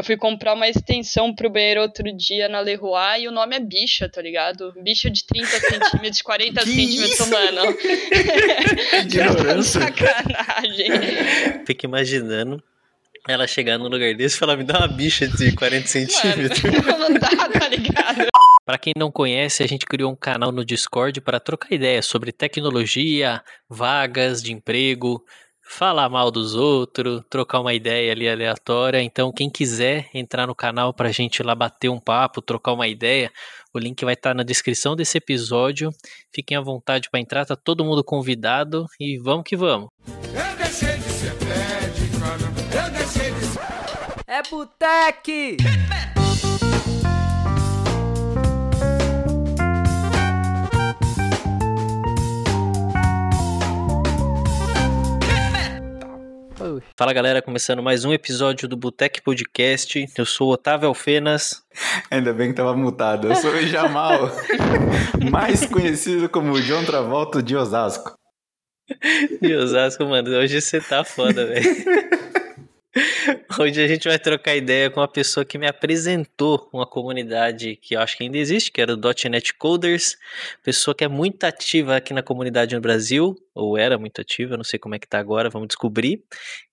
Eu fui comprar uma extensão pro banheiro outro dia na Leroy e o nome é bicha, tá ligado? Bicha de 30 centímetros, 40 centímetros, isso? mano. Já tá sacanagem. Fica imaginando ela chegar num lugar desse e falar, me dá uma bicha de 40 centímetros. Mano, não dá, tá ligado? Para quem não conhece, a gente criou um canal no Discord para trocar ideias sobre tecnologia, vagas de emprego, falar mal dos outros, trocar uma ideia ali aleatória. Então, quem quiser entrar no canal para a gente lá bater um papo, trocar uma ideia, o link vai estar tá na descrição desse episódio. Fiquem à vontade para entrar, tá todo mundo convidado e vamos que vamos. Eu deixei de ser eu deixei de ser... É Boteque! Fala galera, começando mais um episódio do Botec Podcast. Eu sou o Otávio Alfenas. Ainda bem que tava mutado. Eu sou o Jamal, mais conhecido como John Travolta de Osasco. De Osasco, mano. Hoje você tá foda, velho. Hoje a gente vai trocar ideia com uma pessoa que me apresentou uma comunidade que eu acho que ainda existe, que era o .NET Coders, pessoa que é muito ativa aqui na comunidade no Brasil, ou era muito ativa, não sei como é que tá agora, vamos descobrir.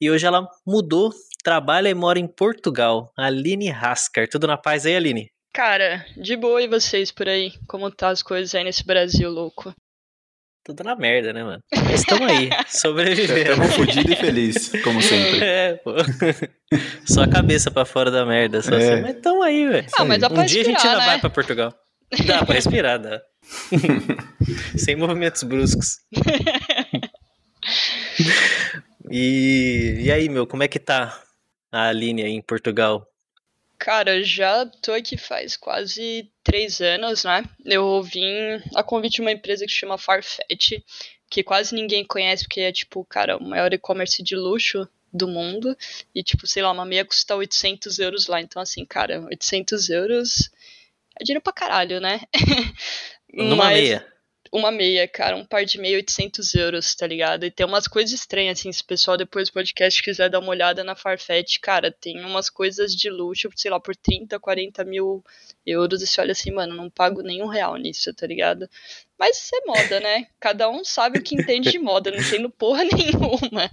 E hoje ela mudou, trabalha e mora em Portugal. Aline Haskar, tudo na paz aí, Aline? Cara, de boa e vocês por aí? Como tá as coisas aí nesse Brasil louco? Tudo na merda, né, mano? Mas estamos aí, sobrevivendo. Estamos fodidos e felizes, como sempre. É, pô. Só a cabeça pra fora da merda, só é. assim. Mas estamos aí, velho. Ah, mas dá pra um dia a gente ainda né? vai pra Portugal. Dá pra respirar, dá. Sem movimentos bruscos. e, e aí, meu, como é que tá a linha aí em Portugal? Cara, já tô aqui faz quase três anos, né? Eu vim a convite de uma empresa que chama Farfetch, que quase ninguém conhece, porque é, tipo, cara, o maior e-commerce de luxo do mundo. E, tipo, sei lá, uma meia custa 800 euros lá. Então, assim, cara, 800 euros é dinheiro pra caralho, né? Numa Mas... meia uma meia, cara, um par de meia, 800 euros, tá ligado? E tem umas coisas estranhas, assim, se o pessoal depois do podcast quiser dar uma olhada na Farfetch, cara, tem umas coisas de luxo, sei lá, por 30, 40 mil euros, e você olha assim, mano, não pago nenhum real nisso, tá ligado? Mas isso é moda, né? Cada um sabe o que entende de moda, não entendo porra nenhuma.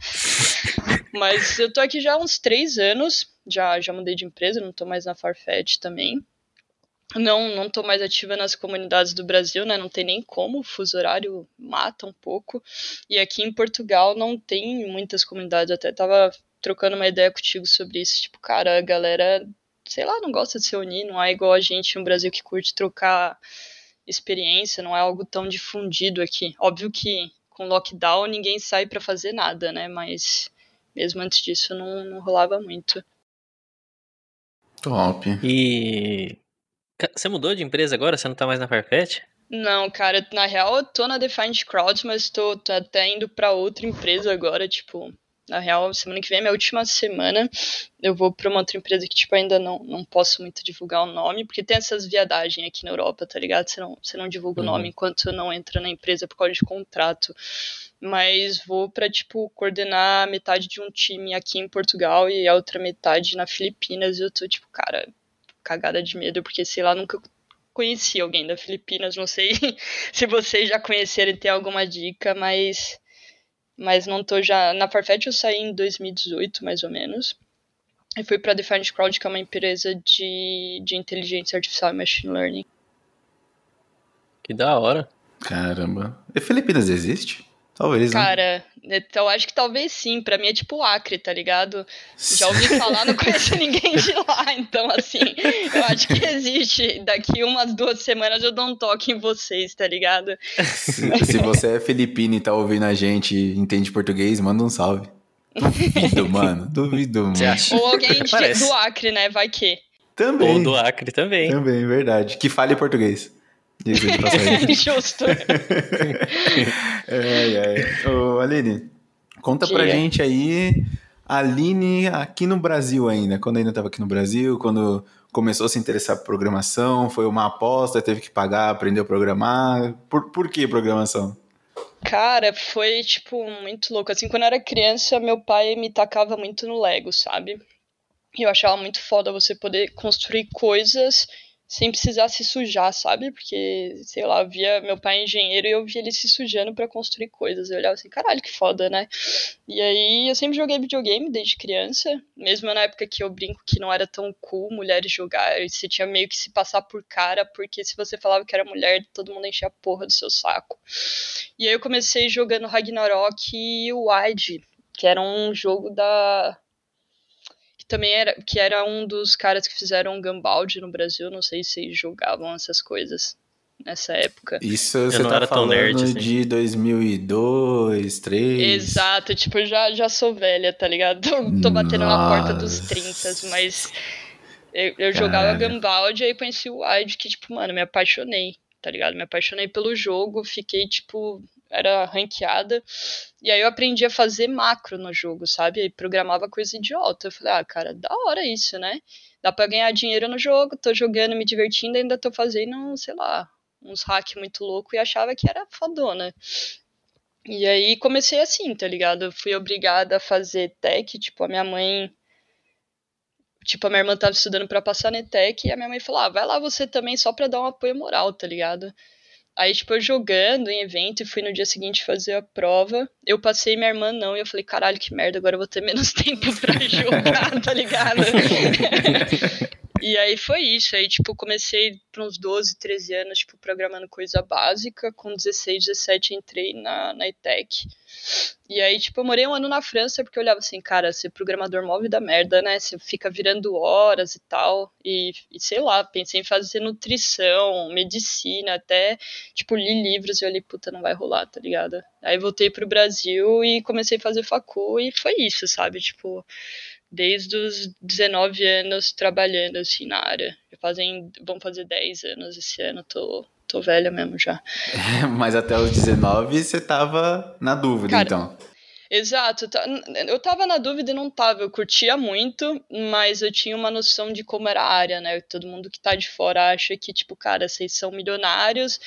Mas eu tô aqui já há uns três anos, já, já mudei de empresa, não tô mais na Farfetch também não não tô mais ativa nas comunidades do Brasil, né? Não tem nem como, o fuso horário mata um pouco. E aqui em Portugal não tem muitas comunidades, até tava trocando uma ideia contigo sobre isso, tipo, cara, a galera, sei lá, não gosta de se unir, não é igual a gente no Brasil que curte trocar experiência, não é algo tão difundido aqui. Óbvio que com lockdown ninguém sai para fazer nada, né? Mas mesmo antes disso não, não rolava muito. Top. E você mudou de empresa agora? Você não tá mais na Farfetch? Não, cara, na real eu tô na Defined Crowds, mas tô, tô até indo para outra empresa agora, tipo, na real, semana que vem é minha última semana. Eu vou pra uma outra empresa que, tipo, ainda não, não posso muito divulgar o nome, porque tem essas viadagens aqui na Europa, tá ligado? Você não, você não divulga uhum. o nome enquanto não entra na empresa por causa de contrato. Mas vou pra, tipo, coordenar metade de um time aqui em Portugal e a outra metade na Filipinas. E eu tô, tipo, cara, cagada de medo, porque sei lá, nunca conheci alguém da Filipinas, não sei se vocês já conheceram e tem alguma dica, mas mas não tô já na Farfetch eu saí em 2018 mais ou menos. E fui para Defiant Crowd, que é uma empresa de, de inteligência artificial e machine learning. Que da hora. Caramba. E Filipinas existe? Talvez, né? Cara, né? eu acho que talvez sim. Pra mim é tipo Acre, tá ligado? Já ouvi falar, não conheço ninguém de lá. Então, assim, eu acho que existe. Daqui umas duas semanas eu dou um toque em vocês, tá ligado? Se, se você é filipino e tá ouvindo a gente e entende português, manda um salve. Duvido, mano. Duvido, mano. Ou alguém de, do Acre, né? Vai que. Também. Ou do Acre também. Também, verdade. Que fale português. Justo. é, é. Ô, Aline, conta pra gente aí, Aline aqui no Brasil ainda, quando ainda estava aqui no Brasil, quando começou a se interessar por programação, foi uma aposta, teve que pagar, aprendeu a programar. Por, por que programação? Cara, foi, tipo, muito louco. Assim, quando eu era criança, meu pai me tacava muito no Lego, sabe? E eu achava muito foda você poder construir coisas sem precisar se sujar, sabe? Porque, sei lá, via meu pai é engenheiro e eu via ele se sujando para construir coisas. Eu olhava assim, caralho, que foda, né? E aí eu sempre joguei videogame desde criança, mesmo na época que eu brinco que não era tão cool mulheres jogar, você tinha meio que se passar por cara, porque se você falava que era mulher, todo mundo enchia a porra do seu saco. E aí eu comecei jogando Ragnarok e Wide, que era um jogo da que também era, que era um dos caras que fizeram Gambald no Brasil, não sei se jogavam essas coisas nessa época. Isso você não tá era falando tão nerd, assim. de 2002, 2003? Exato, tipo, eu já, já sou velha, tá ligado? Tô, tô batendo Nossa. na porta dos 30, mas eu, eu jogava Gambald e aí conheci o Wide, que, tipo, mano, me apaixonei, tá ligado? Me apaixonei pelo jogo, fiquei, tipo, era ranqueada. E aí eu aprendi a fazer macro no jogo, sabe? Aí programava coisa idiota. Eu falei, ah, cara, da hora isso, né? Dá pra ganhar dinheiro no jogo, tô jogando, me divertindo, ainda tô fazendo, sei lá, uns hack muito louco e achava que era fodona. E aí comecei assim, tá ligado? Fui obrigada a fazer tech, tipo, a minha mãe. Tipo, a minha irmã tava estudando para passar na tech e a minha mãe falou: ah, vai lá você também só pra dar um apoio moral, tá ligado? Aí, tipo, eu jogando em evento e fui no dia seguinte fazer a prova. Eu passei minha irmã não. E eu falei, caralho, que merda, agora eu vou ter menos tempo pra jogar, tá ligado? E aí foi isso. Aí, tipo, comecei para uns 12, 13 anos, tipo, programando coisa básica. Com 16, 17 entrei na, na ETEC. E aí, tipo, eu morei um ano na França porque eu olhava assim, cara, ser programador move da merda, né? Você fica virando horas e tal. E, e, sei lá, pensei em fazer nutrição, medicina, até, tipo, li livros e eu puta, não vai rolar, tá ligado? Aí voltei pro Brasil e comecei a fazer facu e foi isso, sabe? Tipo, desde os 19 anos trabalhando assim na área. Já fazem, vão fazer 10 anos esse ano, tô, tô velha mesmo já. Mas até os 19 você tava na dúvida, Cara, então. Exato, tá, eu tava na dúvida e não tava, eu curtia muito, mas eu tinha uma noção de como era a área, né? Todo mundo que tá de fora acha que, tipo, cara, vocês são milionários,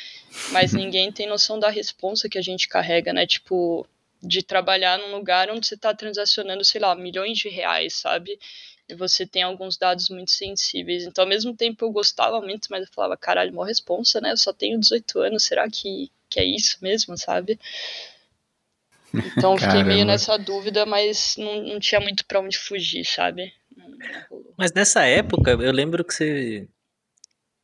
mas ninguém tem noção da responsa que a gente carrega, né? Tipo, de trabalhar num lugar onde você está transacionando, sei lá, milhões de reais, sabe? E você tem alguns dados muito sensíveis. Então, ao mesmo tempo, eu gostava muito, mas eu falava, caralho, mó responsa, né? Eu só tenho 18 anos, será que, que é isso mesmo, sabe? Então, fiquei meio nessa dúvida, mas não, não tinha muito para onde fugir, sabe? Mas nessa época, eu lembro que você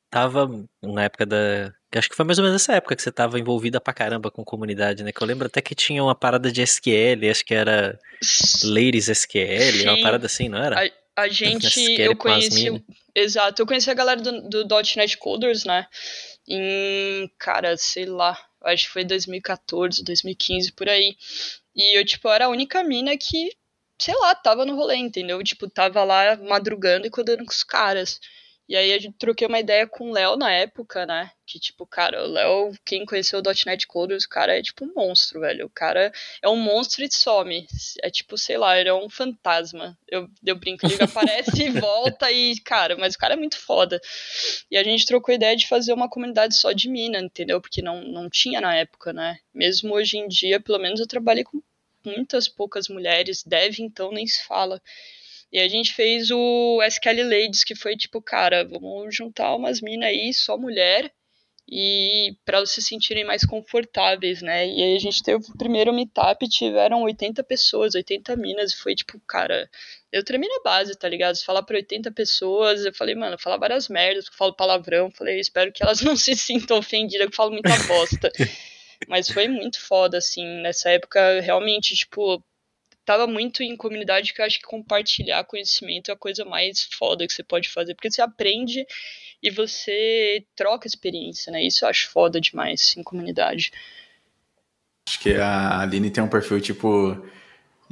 tava na época da que acho que foi mais ou menos nessa época que você estava envolvida pra caramba com comunidade, né? Que eu lembro até que tinha uma parada de SQL, acho que era Ladies SQL, Sim. uma parada assim, não era? A, a gente, eu conheci, exato, eu conheci a galera do, do .NET Coders, né? Em, cara, sei lá, acho que foi 2014, 2015, por aí. E eu, tipo, era a única mina que, sei lá, tava no rolê, entendeu? Tipo, tava lá madrugando e codando com os caras. E aí a gente troquei uma ideia com o Léo na época, né? Que, tipo, cara, o Léo, quem conheceu o .NET Coders, o cara é tipo um monstro, velho. O cara é um monstro e some. É tipo, sei lá, ele é um fantasma. Eu, eu brinco, ele aparece e volta e, cara, mas o cara é muito foda. E a gente trocou ideia de fazer uma comunidade só de mina, entendeu? Porque não, não tinha na época, né? Mesmo hoje em dia, pelo menos eu trabalhei com muitas poucas mulheres. Deve, então, nem se fala. E a gente fez o SQL Ladies, que foi tipo, cara, vamos juntar umas minas aí, só mulher, e para se sentirem mais confortáveis, né? E aí a gente teve o primeiro meetup, tiveram 80 pessoas, 80 minas, e foi tipo, cara, eu tremi na base, tá ligado? Se falar pra 80 pessoas, eu falei, mano, falar várias merdas, eu falo palavrão, falei, espero que elas não se sintam ofendidas, que eu falo muita bosta. Mas foi muito foda, assim, nessa época, realmente, tipo, tava muito em comunidade que eu acho que compartilhar conhecimento é a coisa mais foda que você pode fazer, porque você aprende e você troca experiência, né? Isso eu acho foda demais em comunidade. Acho que a Aline tem um perfil tipo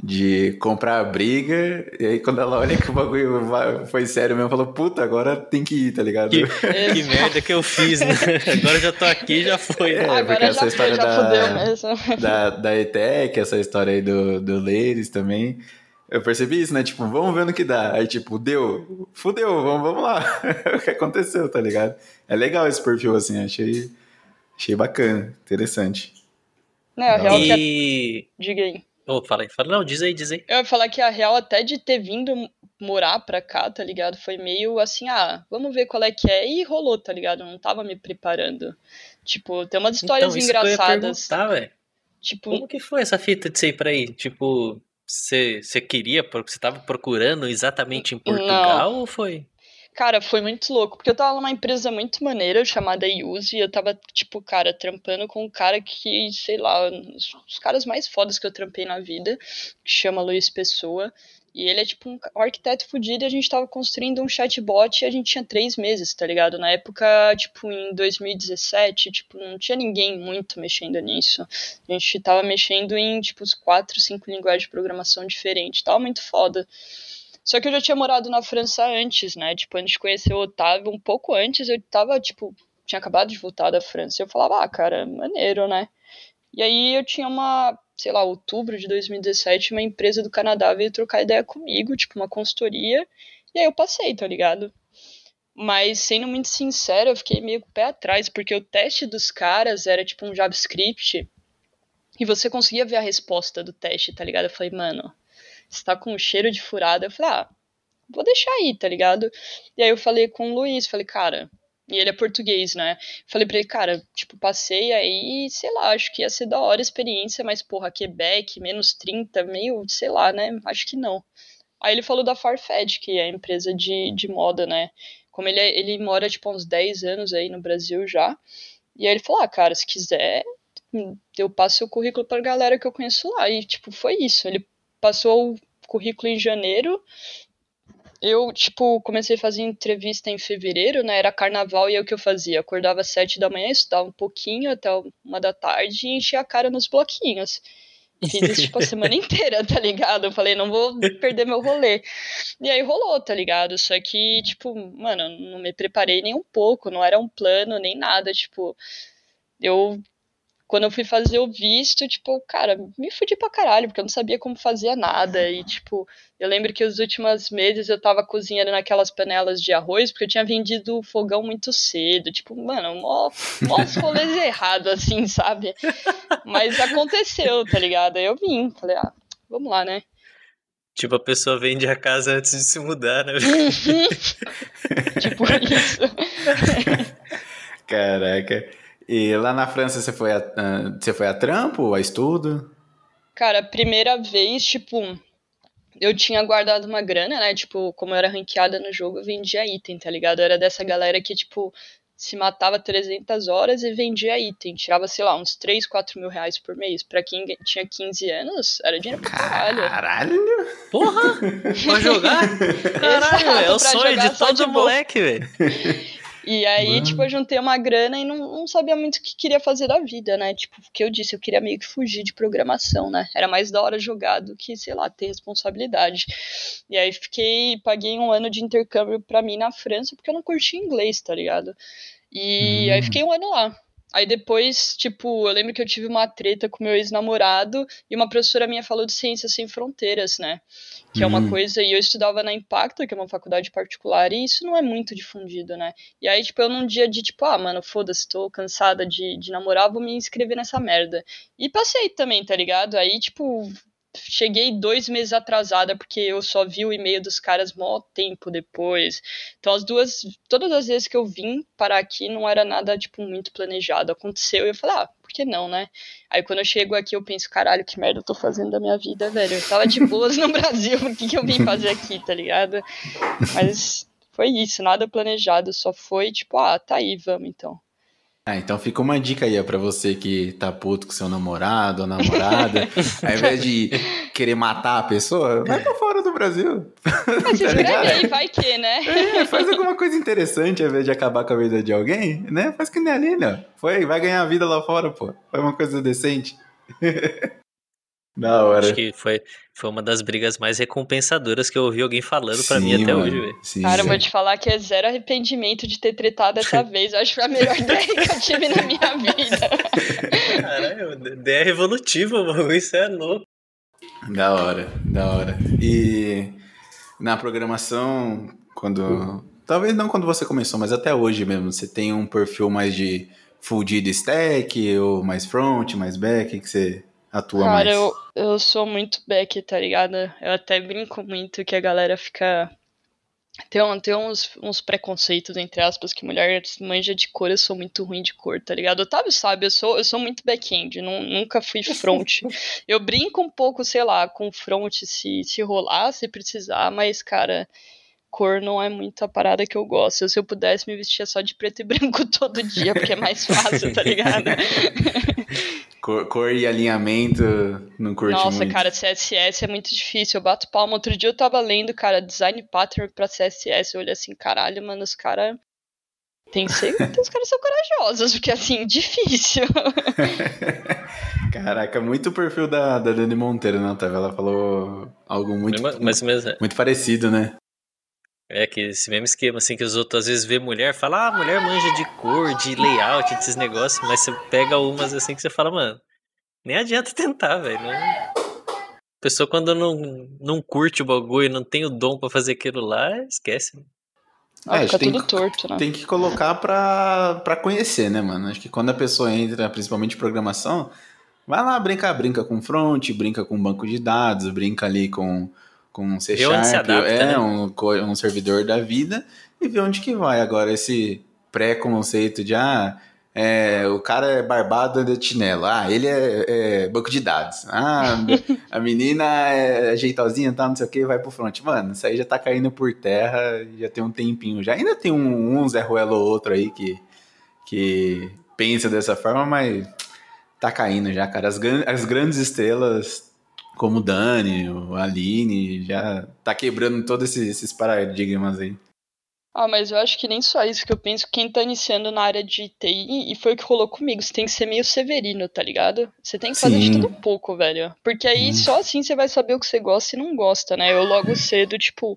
de comprar a briga, e aí quando ela olha que o bagulho foi sério mesmo, falou, puta, agora tem que ir, tá ligado? Que, que merda que eu fiz, né? Agora já tô aqui, já foi. É, agora porque essa história foi, da, da, da ETEC, essa história aí do, do Ladies também, eu percebi isso, né? Tipo, vamos ver no que dá. Aí, tipo, deu, fudeu, vamos, vamos lá. o que aconteceu, tá ligado? É legal esse perfil, assim, achei, achei bacana, interessante. Não, é real e... que... Diga aí. Oh, fala aí, fala, não, diz aí, diz aí. Eu ia falar que a real até de ter vindo morar pra cá, tá ligado? Foi meio assim, ah, vamos ver qual é que é. E rolou, tá ligado? Eu não tava me preparando. Tipo, tem umas histórias então, engraçadas. Que eu ia tipo, como que foi essa fita de sair pra aí? Tipo, você queria, você tava procurando exatamente em Portugal não. ou foi? Cara, foi muito louco, porque eu tava numa empresa muito maneira chamada Use, e eu tava, tipo, cara, trampando com um cara que, sei lá, os caras mais fodas que eu trampei na vida, que chama Luiz Pessoa. E ele é tipo um arquiteto fudido e a gente tava construindo um chatbot e a gente tinha três meses, tá ligado? Na época, tipo, em 2017, tipo, não tinha ninguém muito mexendo nisso. A gente tava mexendo em, tipo, uns quatro, cinco linguagens de programação diferentes. Tava muito foda. Só que eu já tinha morado na França antes, né? Tipo, antes de conhecer o Otávio, um pouco antes, eu tava, tipo, tinha acabado de voltar da França. E eu falava, ah, cara, maneiro, né? E aí eu tinha uma, sei lá, outubro de 2017, uma empresa do Canadá veio trocar ideia comigo, tipo, uma consultoria. E aí eu passei, tá ligado? Mas, sendo muito sincero, eu fiquei meio com o pé atrás, porque o teste dos caras era tipo um JavaScript. E você conseguia ver a resposta do teste, tá ligado? Eu falei, mano, está com um cheiro de furada. Eu falei, ah, vou deixar aí, tá ligado? E aí eu falei com o Luiz, falei, cara, e ele é português, né? Falei pra ele, cara, tipo, passei aí, sei lá, acho que ia ser da hora a experiência, mas, porra, Quebec, menos 30, meio, sei lá, né? Acho que não. Aí ele falou da Farfetch, que é a empresa de, de moda, né? Como ele, é, ele mora, tipo, uns 10 anos aí no Brasil já. E aí ele falou, ah, cara, se quiser, eu passo o currículo pra galera que eu conheço lá. E, tipo, foi isso. Ele passou o currículo em janeiro. Eu, tipo, comecei a fazer entrevista em fevereiro, né? Era carnaval e é o que eu fazia. Acordava às sete da manhã, estudava um pouquinho até uma da tarde e enchia a cara nos bloquinhos. Fiz isso, tipo, a semana inteira, tá ligado? Eu falei, não vou perder meu rolê. E aí rolou, tá ligado? Só que, tipo, mano, não me preparei nem um pouco, não era um plano, nem nada. Tipo, eu quando eu fui fazer o visto, tipo, cara, me fudi pra caralho, porque eu não sabia como fazer nada. E, tipo, eu lembro que os últimos meses eu tava cozinhando naquelas panelas de arroz, porque eu tinha vendido o fogão muito cedo. Tipo, mano, mó, mó rolês errados, assim, sabe? Mas aconteceu, tá ligado? Aí eu vim, falei, ah, vamos lá, né? Tipo, a pessoa vende a casa antes de se mudar, né? tipo isso. Caraca. E lá na França você foi a, uh, você foi a trampo ou a estudo? Cara, a primeira vez, tipo, eu tinha guardado uma grana, né? Tipo, como eu era ranqueada no jogo, eu vendia item, tá ligado? Eu era dessa galera que, tipo, se matava 300 horas e vendia item. Tirava, sei lá, uns 3, 4 mil reais por mês. Pra quem tinha 15 anos, era dinheiro pra caralho. Caralho! Porra! Pra jogar? Caralho, Exato, é o sonho de todo moleque, velho. E aí, Mano. tipo, eu juntei uma grana e não, não sabia muito o que queria fazer da vida, né? Tipo, o que eu disse, eu queria meio que fugir de programação, né? Era mais da hora jogar do que, sei lá, ter responsabilidade. E aí fiquei, paguei um ano de intercâmbio pra mim na França, porque eu não curti inglês, tá ligado? E hum. aí fiquei um ano lá. Aí depois, tipo, eu lembro que eu tive uma treta com meu ex-namorado e uma professora minha falou de Ciências Sem Fronteiras, né? Que uhum. é uma uhum. coisa, e eu estudava na Impacto, que é uma faculdade particular, e isso não é muito difundido, né? E aí, tipo, eu num dia de, tipo, ah, mano, foda-se, tô cansada de, de namorar, vou me inscrever nessa merda. E passei também, tá ligado? Aí, tipo, cheguei dois meses atrasada porque eu só vi o e-mail dos caras mó tempo depois. Então as duas, todas as vezes que eu vim parar aqui não era nada tipo muito planejado. Aconteceu e eu falei, ah, por que não, né? Aí quando eu chego aqui eu penso, caralho, que merda eu tô fazendo da minha vida, velho. Eu tava de boas no Brasil, o que, que eu vim fazer aqui, tá ligado? Mas foi isso, nada planejado, só foi tipo, ah, tá aí, vamos então. Ah, então fica uma dica aí para você que tá puto com seu namorado ou namorada. ao invés de querer matar a pessoa, vai pra fora do Brasil. Mas se aí, vai que, né? É, faz alguma coisa interessante ao invés de acabar com a vida de alguém, né? Faz que nem ali, né? Foi, vai ganhar a vida lá fora, pô. Faz uma coisa decente. Da hora. Acho que foi, foi uma das brigas mais recompensadoras que eu ouvi alguém falando para mim até mano. hoje, velho. Cara, eu vou te falar que é zero arrependimento de ter tretado essa vez. Eu acho que foi a melhor ideia que eu tive na minha vida. Caralho, ideia revolutiva, mano. Isso é louco. Da hora, da hora. E na programação, quando. Talvez não quando você começou, mas até hoje mesmo, você tem um perfil mais de full de stack, ou mais front, mais back, que você atua Cara, mais? Eu, eu sou muito back, tá ligado? Eu até brinco muito que a galera fica tem, tem uns, uns preconceitos, entre aspas, que mulher manja de cor, eu sou muito ruim de cor, tá ligado? Otávio sabe, eu sou, eu sou muito back-end, nunca fui front. eu brinco um pouco, sei lá, com front se, se rolar, se precisar, mas, cara, cor não é muito a parada que eu gosto. Se eu pudesse, me vestia só de preto e branco todo dia, porque é mais fácil, tá ligado? Cor, cor, e alinhamento não curte Nossa, muito. cara, CSS é muito difícil. Eu bato palma. Outro dia eu tava lendo, cara, design pattern pra CSS. Eu olhei assim, caralho, mano, os caras. Tem que ser. os caras são corajosos, porque assim, difícil. Caraca, muito o perfil da, da Dani Monteiro, né, Otávio? Ela falou algo muito, mas, mas, mas, muito parecido, né? É que esse mesmo esquema, assim, que os outros às vezes vê mulher, fala, ah, mulher manja de cor, de layout, desses negócios, mas você pega umas assim que você fala, mano, nem adianta tentar, velho. Não... A pessoa quando não, não curte o bagulho, não tem o dom para fazer aquilo lá, esquece. Ah, é, fica tem tudo que, torto, né? Tem que colocar pra, pra conhecer, né, mano? Acho que quando a pessoa entra, principalmente em programação, vai lá brincar, brinca com front, brinca com banco de dados, brinca ali com com um C Sharp, adapta, é, né? um, um servidor da vida, e ver onde que vai. Agora, esse pré-conceito de, ah, é, o cara é barbado de chinelo, ah, ele é, é, banco de dados, ah, a menina é ajeitosinha, tá, não sei o que, vai pro front. Mano, isso aí já tá caindo por terra, já tem um tempinho já. Ainda tem um, um Zé Ruelo ou outro aí que, que pensa dessa forma, mas tá caindo já, cara. As, as grandes estrelas como o Dani, o Aline, já tá quebrando todos esses, esses paradigmas aí. Ah, mas eu acho que nem só isso que eu penso. Quem tá iniciando na área de TI, e foi o que rolou comigo, você tem que ser meio severino, tá ligado? Você tem que fazer Sim. de tudo um pouco, velho. Porque aí hum. só assim você vai saber o que você gosta e não gosta, né? Eu logo cedo, tipo,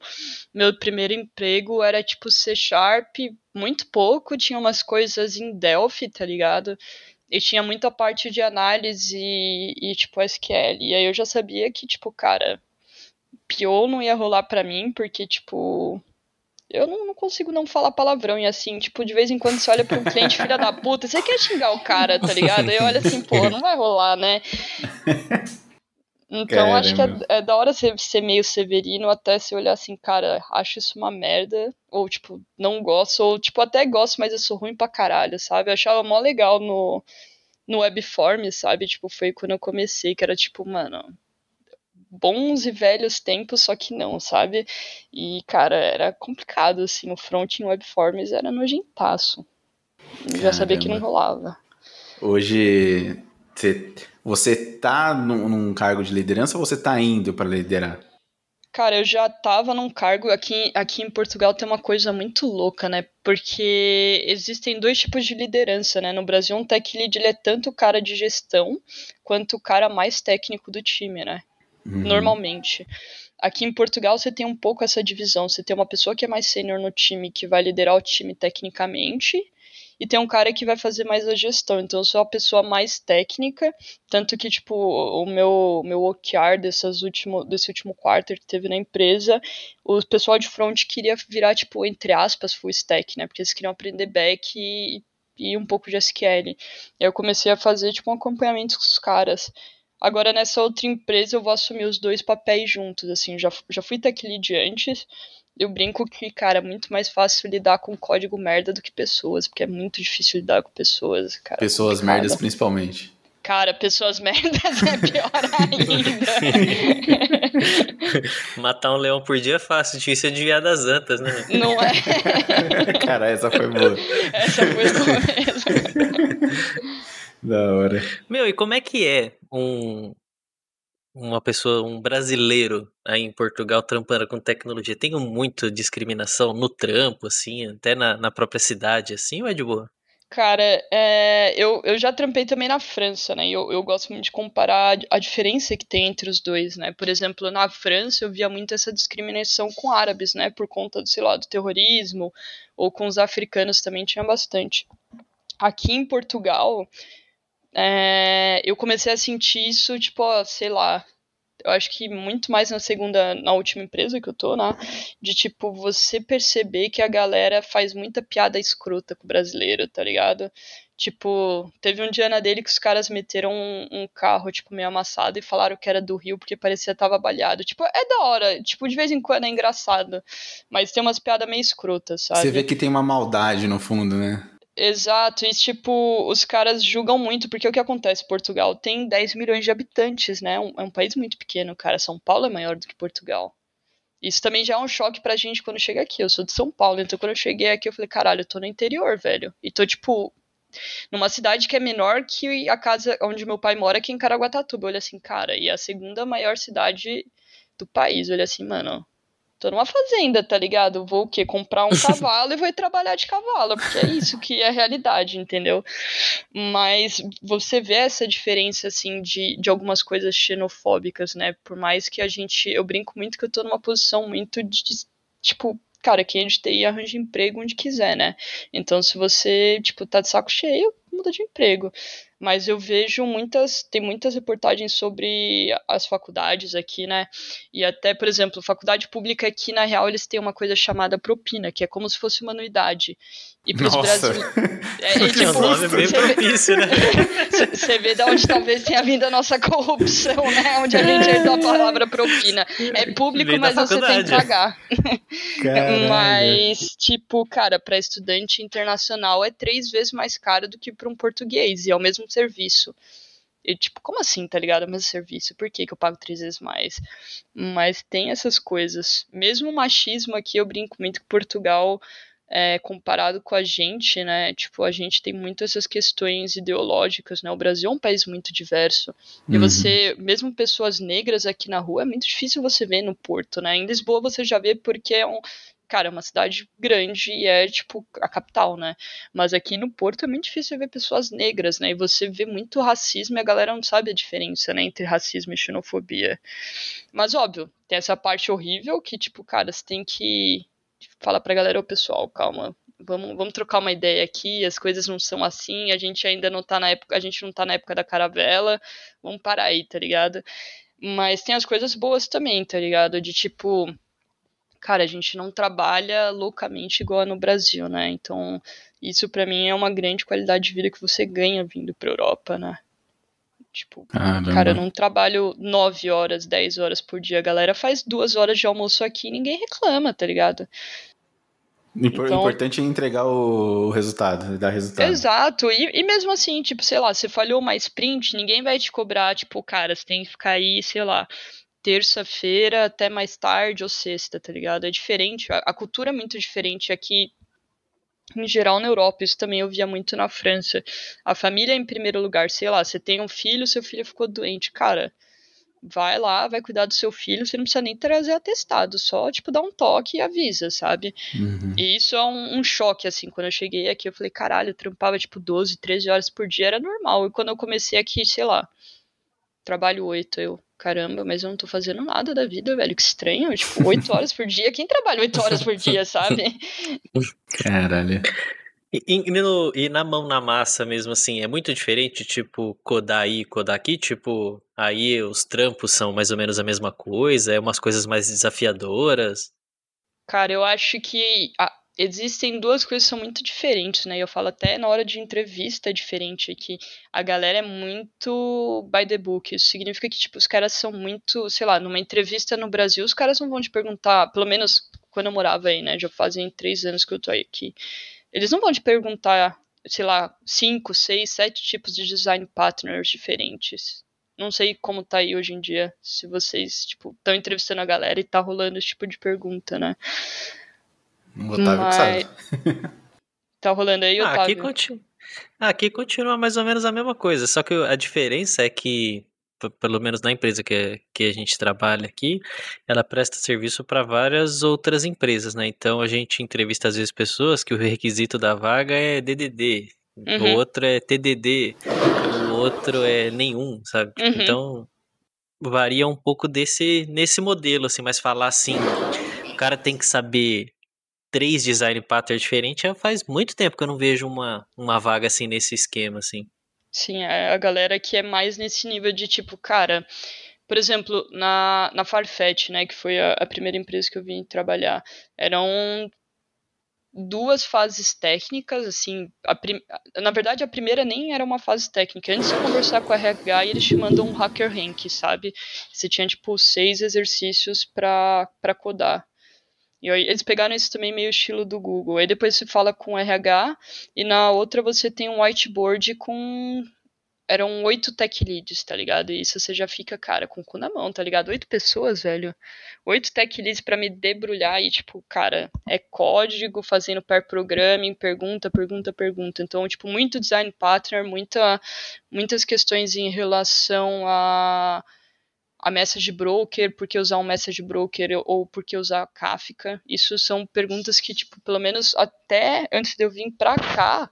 meu primeiro emprego era tipo C Sharp, muito pouco, tinha umas coisas em Delphi, tá ligado? E tinha muita parte de análise e, e, tipo SQL. E aí eu já sabia que, tipo, cara, PO não ia rolar pra mim, porque, tipo, eu não, não, consigo não falar palavrão. E assim, tipo, de vez em quando você olha pra um cliente filha da puta, você quer xingar o cara, tá ligado? Aí eu olho assim, pô, não vai rolar, né? Então Caramba. acho que é, é, da hora ser, ser meio severino até se olhar assim, cara, acho isso uma merda, ou tipo, não gosto, ou tipo, até gosto, mas eu sou ruim pra caralho, sabe? Eu achava mó legal no, no webform, sabe? Tipo, foi quando eu comecei, que era tipo, mano, bons e velhos tempos, só que não, sabe? E, cara, era complicado, assim, o front em webforms era nojentaço. Eu já sabia que não rolava. Hoje, você você tá num, num cargo de liderança ou você tá indo para liderar? Cara, eu já tava num cargo aqui, aqui em Portugal tem uma coisa muito louca, né? Porque existem dois tipos de liderança, né? No Brasil, um tech lead ele é tanto o cara de gestão quanto o cara mais técnico do time, né? Uhum. Normalmente. Aqui em Portugal você tem um pouco essa divisão. Você tem uma pessoa que é mais sênior no time que vai liderar o time tecnicamente e tem um cara que vai fazer mais a gestão. Então eu sou a pessoa mais técnica, tanto que tipo o meu meu OKR dessas último, desse último quarter que teve na empresa, o pessoal de front queria virar tipo entre aspas full stack, né? Porque eles queriam aprender back e, e um pouco de SQL. Eu comecei a fazer tipo um acompanhamento com os caras. Agora nessa outra empresa eu vou assumir os dois papéis juntos, assim, já, já fui tech lead antes, eu brinco que, cara, é muito mais fácil lidar com código merda do que pessoas, porque é muito difícil lidar com pessoas, cara. Pessoas complicado. merdas, principalmente. Cara, pessoas merdas é pior ainda. Matar um leão por dia é fácil, difícil é desviar das antas, né? Não é? cara, essa foi boa. Essa foi boa mesmo. da hora. Meu, e como é que é um, uma pessoa, um brasileiro aí em Portugal trampando com tecnologia, tem muita discriminação no trampo, assim, até na, na própria cidade, assim, ou é de boa? Cara, é, eu, eu já trampei também na França, né? Eu, eu gosto muito de comparar a diferença que tem entre os dois, né? Por exemplo, na França eu via muito essa discriminação com árabes, né? Por conta, do, sei lá, do terrorismo, ou com os africanos também tinha bastante. Aqui em Portugal, é, eu comecei a sentir isso, tipo, sei lá, eu acho que muito mais na segunda, na última empresa que eu tô, né? De tipo, você perceber que a galera faz muita piada escrota com o brasileiro, tá ligado? Tipo, teve um dia na dele que os caras meteram um, um, carro, tipo, meio amassado e falaram que era do Rio porque parecia tava balhado. Tipo, é da hora. Tipo, de vez em quando é engraçado. Mas tem umas piadas meio escrotas, sabe? Você vê que tem uma maldade no fundo, né? Exato, e tipo, os caras julgam muito, porque o que acontece? Portugal tem 10 milhões de habitantes, né? É um, é país muito pequeno, cara. São Paulo é maior do que Portugal. Isso também já é um choque pra gente quando chega aqui. Eu sou de São Paulo, então quando eu cheguei aqui eu falei, caralho, eu tô no interior, velho. E tô, tipo, numa cidade que é menor que a casa onde meu pai mora, que é em Caraguatatuba. Eu olhei assim, cara, e a segunda maior cidade do país. Eu olhei assim, mano, tô numa fazenda, tá ligado? Vou o quê? Comprar um cavalo e vou trabalhar de cavalo, porque é isso que é a realidade, entendeu? Mas você vê essa diferença, assim, de, de algumas coisas xenofóbicas, né? Por mais que a gente. Eu brinco muito que eu tô numa posição muito de. Tipo, cara, quem é de TI arranja emprego onde quiser, né? Então, se você, tipo, tá de saco cheio, muda de emprego. Mas eu vejo muitas, tem muitas reportagens sobre as faculdades aqui, né? E até, por exemplo, faculdade pública aqui, na real, eles têm uma coisa chamada propina, que é como se fosse uma anuidade. E pros Nossa. brasileiros. É, e, tipo, nome bem propício, né? Você vê de onde talvez tenha vindo a nossa corrupção, né? Onde a gente ainda a palavra propina. É público, mas você tem que pagar. Caralho. Mas, tipo, cara, para estudante internacional é três vezes mais caro do que para um português, e é o mesmo serviço. E, tipo, como assim, tá ligado? É o mesmo serviço, por que, que eu pago três vezes mais? Mas tem essas coisas. Mesmo o machismo aqui, eu brinco muito que Portugal é, comparado com a gente, né? Tipo, a gente tem muito essas questões ideológicas, né? O Brasil é um país muito diverso. E Uhum. você, mesmo pessoas negras aqui na rua, é muito difícil você ver no Porto, né? Em Lisboa você já vê porque é um. Cara, é uma cidade grande e é, tipo, a capital, né? Mas aqui no Porto é muito difícil ver pessoas negras, né? E você vê muito racismo e a galera não sabe a diferença, né? Entre racismo e xenofobia. Mas, óbvio, tem essa parte horrível que, tipo, cara, você tem que fala pra galera, ô pessoal, calma, vamos, vamos trocar uma ideia aqui, as coisas não são assim, a gente ainda não tá na época, a gente não tá na época da caravela, vamos parar aí, tá ligado? Mas tem as coisas boas também, tá ligado? De tipo, cara, a gente não trabalha loucamente igual no Brasil, né? Então, isso pra mim é uma grande qualidade de vida que você ganha vindo pra Europa, né? Tipo, Caramba. Cara, eu não trabalho 9 horas, 10 horas por dia. A galera faz duas horas de almoço aqui e ninguém reclama, tá ligado? O impor- Então- importante é entregar o resultado, dar resultado. Exato. E, e mesmo assim, tipo, sei lá, você falhou uma sprint, ninguém vai te cobrar, tipo, cara, você tem que ficar aí, sei lá, terça-feira até mais tarde ou sexta, tá ligado? É diferente. A, a cultura é muito diferente aqui. Em geral, na Europa, isso também eu via muito na França. A família em primeiro lugar, sei lá, você tem um filho, seu filho ficou doente. Cara, vai lá, vai cuidar do seu filho, você não precisa nem trazer atestado, só, tipo, dá um toque e avisa, sabe? Uhum. E isso é um, um choque, assim, quando eu cheguei aqui, eu falei, caralho, eu trampava, tipo, 12, 13 horas por dia, era normal. E quando eu comecei aqui, sei lá, trabalho 8, eu, caramba, mas eu não tô fazendo nada da vida, velho, que estranho, tipo, 8 horas por dia, quem trabalha 8 horas por dia, sabe? Caralho. E, e no- e na mão na massa mesmo, assim, é muito diferente, tipo, codar aí e codar aqui? Tipo, aí os trampos são mais ou menos a mesma coisa? É umas coisas mais desafiadoras? Cara, eu acho que ah, existem duas coisas que são muito diferentes, né? Eu falo até na hora de entrevista é diferente que a galera é muito by the book. Isso significa que, tipo, os caras são muito, sei lá, numa entrevista no Brasil, os caras não vão te perguntar, pelo menos quando eu morava aí, né? Já fazem três anos que eu tô aí aqui. Eles não vão te perguntar, sei lá, cinco, seis, sete tipos de design partners diferentes. Não sei como tá aí hoje em dia, se vocês, tipo, estão entrevistando a galera e tá rolando esse tipo de pergunta, né? O Otávio que sabe. Tá rolando aí, Ah, aqui, Otávio? conti- ah, aqui continua mais ou menos a mesma coisa, só que a diferença é que, pelo menos na empresa que, que a gente trabalha aqui, ela presta serviço para várias outras empresas, né? Então a gente entrevista às vezes pessoas que o requisito da vaga é DDD, o Uhum. outro é TDD, o outro é nenhum, sabe? Tipo, Uhum. Então varia um pouco desse nesse modelo, assim, mas falar assim, o cara tem que saber três design pattern diferentes, já faz muito tempo que eu não vejo uma, uma vaga assim nesse esquema, assim. Sim, é a galera que é mais nesse nível de tipo, cara. Por exemplo, na, na Farfetch, né, que foi a, a primeira empresa que eu vim trabalhar, eram duas fases técnicas, assim, prim... na verdade a primeira nem era uma fase técnica, antes de conversar com a RH eles te mandam um hacker rank, sabe? Você tinha, tipo, seis exercícios para codar. E aí, eles pegaram isso também meio estilo do Google. Aí depois você fala com RH e na outra você tem um whiteboard com eram oito tech leads, tá ligado? E isso você já fica, cara, com o cu na mão, tá ligado? Oito pessoas, velho. Oito tech leads pra me debrulhar e, tipo, cara, é código, fazendo pair programming, pergunta, pergunta, pergunta. Então, tipo, muito design pattern, muita, muitas questões em relação a a message broker, por que usar um message broker ou por que usar Kafka. Isso são perguntas que, tipo, pelo menos até antes de eu vir pra cá,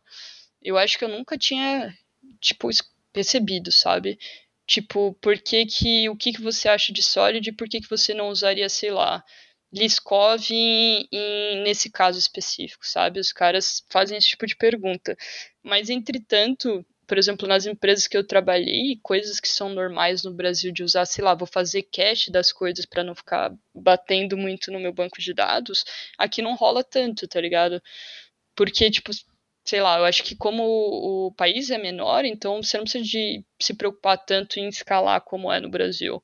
eu acho que eu nunca tinha, tipo, percebido, sabe? Tipo, por que que, o que que você acha de Solid e por que que você não usaria, sei lá, Liskov em, em, nesse caso específico, sabe? Os caras fazem esse tipo de pergunta. Mas, entretanto, por exemplo, nas empresas que eu trabalhei, coisas que são normais no Brasil de usar, sei lá, vou fazer cache das coisas para não ficar batendo muito no meu banco de dados, aqui não rola tanto, tá ligado? Porque, tipo, sei lá, eu acho que como o país é menor, então você não precisa de se preocupar tanto em escalar como é no Brasil.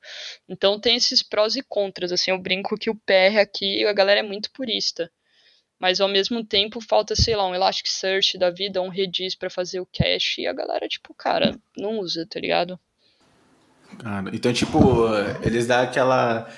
Então tem esses prós e contras, assim, eu brinco que o PR aqui, a galera é muito purista. Mas ao mesmo tempo falta, sei lá, um Elasticsearch da vida, um Redis para fazer o cache, e a galera, tipo, cara, não usa, tá ligado? Cara, então, tipo, eles dão aquela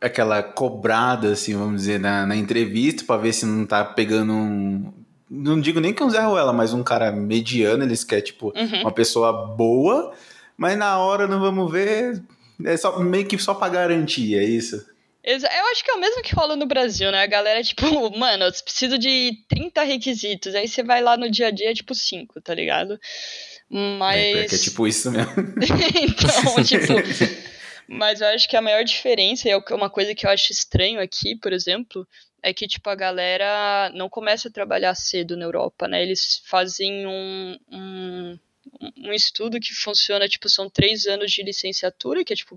aquela cobrada, assim, vamos dizer, na, na entrevista para ver se não tá pegando um, não digo nem que é um Zé Ruela, mas um cara mediano, eles querem, tipo, uhum. uma pessoa boa, mas na hora não vamos ver, é só, meio que só pra garantir, é isso? Eu acho que é o mesmo que rola no Brasil, né? A galera, tipo, mano, eu preciso de 30 requisitos. Aí você vai lá no dia a dia, tipo, 5, tá ligado? Mas. É, é tipo isso mesmo. então, tipo. Mas eu acho que a maior diferença, e é uma coisa que eu acho estranho aqui, por exemplo, é que, tipo, a galera não começa a trabalhar cedo na Europa, né? Eles fazem um, um, um estudo que funciona, tipo, são três anos de licenciatura, que é, tipo,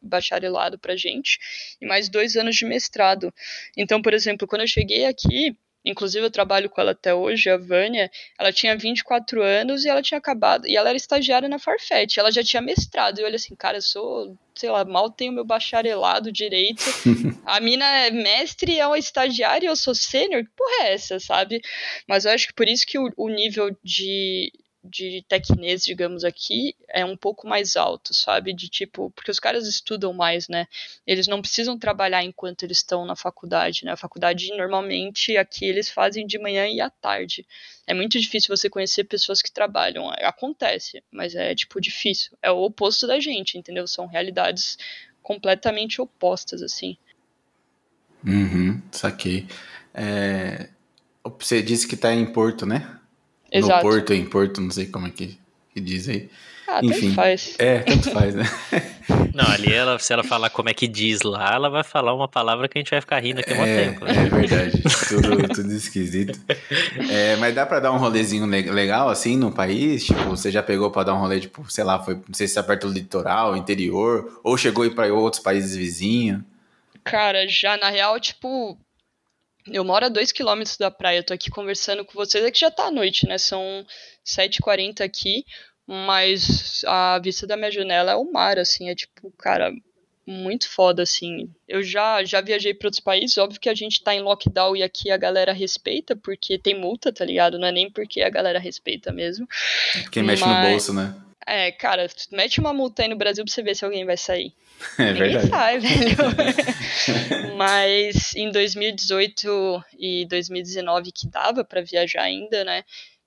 bacharelado pra gente, e mais dois anos de mestrado. Então, por exemplo, quando eu cheguei aqui, inclusive eu trabalho com ela até hoje, a Vânia, ela tinha 24 anos e ela tinha acabado, e ela era estagiária na Farfetch, ela já tinha mestrado, e eu olhei assim, cara, eu sou sei lá, mal tenho meu bacharelado direito. A mina é mestre, é uma estagiária e eu sou sênior. Que porra é essa, sabe? Mas eu acho que por isso que o, o nível de, de tecnês, digamos aqui, é um pouco mais alto, sabe? De tipo, porque os caras estudam mais, né? Eles não precisam trabalhar enquanto eles estão na faculdade, né? A faculdade normalmente aqui eles fazem de manhã e à tarde. É muito difícil você conhecer pessoas que trabalham. Acontece, mas é tipo difícil. É o oposto da gente, entendeu? São realidades completamente opostas, assim. Uhum, saquei. É... Você disse que tá em Porto, né? Exato. No Porto, em Porto, não sei como é que, que diz aí. Ah, Enfim, tanto faz. É, tanto faz, né? Não, ali ela, se ela falar como é que diz lá, ela vai falar uma palavra que a gente vai ficar rindo aqui há é, tempo. Né? É verdade, tudo, tudo esquisito. É, mas dá pra dar um rolezinho legal assim no país? Tipo, você já pegou pra dar um rolê, tipo, sei lá, foi, não sei se é perto do litoral, interior, ou chegou a ir pra outros países vizinhos? Cara, já na real, tipo, eu moro a 2 km da praia, eu tô aqui conversando com vocês, é que já tá à noite, né? São 7h40 aqui, mas a vista da minha janela é o mar, assim, é tipo, cara, muito foda, assim. Eu já, já viajei para outros países, óbvio que a gente tá em lockdown e aqui a galera respeita, porque tem multa, tá ligado? Não é nem porque a galera respeita mesmo. Quem mexe no bolso, né? É, cara, mete uma multa aí no Brasil pra você ver se alguém vai sair. É verdade. sai, velho. Mas em 2018 e 2019 que dava para viajar ainda, né?